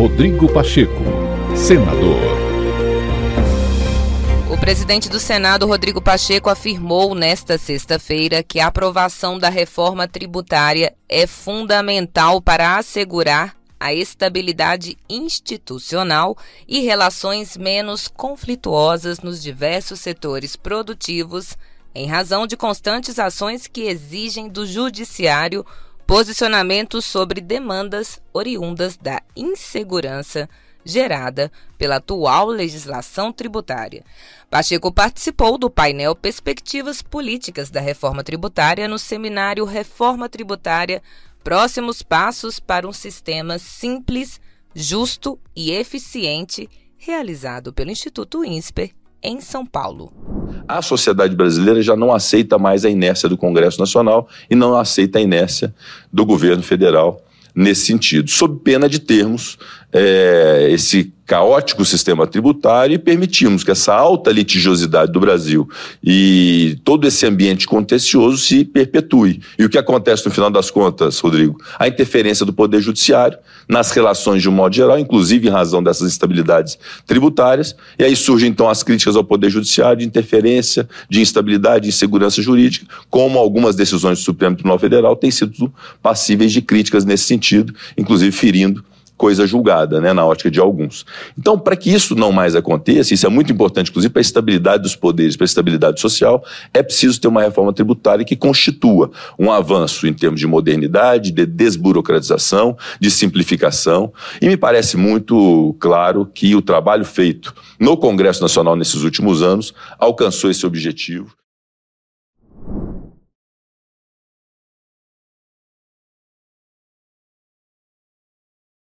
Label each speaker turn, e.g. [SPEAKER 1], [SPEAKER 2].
[SPEAKER 1] Rodrigo Pacheco, senador.
[SPEAKER 2] O presidente do Senado, Rodrigo Pacheco, afirmou nesta sexta-feira que a aprovação da reforma tributária é fundamental para assegurar a estabilidade institucional e relações menos conflituosas nos diversos setores produtivos, em razão de constantes ações que exigem do Judiciário posicionamentos sobre demandas oriundas da insegurança gerada pela atual legislação tributária. Pacheco participou do painel Perspectivas Políticas da Reforma Tributária no seminário Reforma Tributária Próximos Passos para um Sistema Simples, Justo e Eficiente, realizado pelo Instituto INSPER em São Paulo.
[SPEAKER 3] A sociedade brasileira já não aceita mais a inércia do Congresso Nacional e não aceita a inércia do governo federal nesse sentido, sob pena de termos é, esse caótico sistema tributário e permitimos que essa alta litigiosidade do Brasil e todo esse ambiente contencioso se perpetue. E o que acontece no final das contas, Rodrigo? A interferência do Poder Judiciário nas relações de um modo geral, inclusive em razão dessas instabilidades tributárias, e aí surgem então as críticas ao Poder Judiciário de interferência, de instabilidade, de insegurança jurídica, como algumas decisões do Supremo Tribunal Federal têm sido passíveis de críticas nesse sentido, inclusive ferindo coisa julgada, né, na ótica de alguns. Então, para que isso não mais aconteça, isso é muito importante, inclusive, para a estabilidade dos poderes, para a estabilidade social, é preciso ter uma reforma tributária que constitua um avanço em termos de modernidade, de desburocratização, de simplificação. E me parece muito claro que o trabalho feito no Congresso Nacional nesses últimos anos alcançou esse objetivo.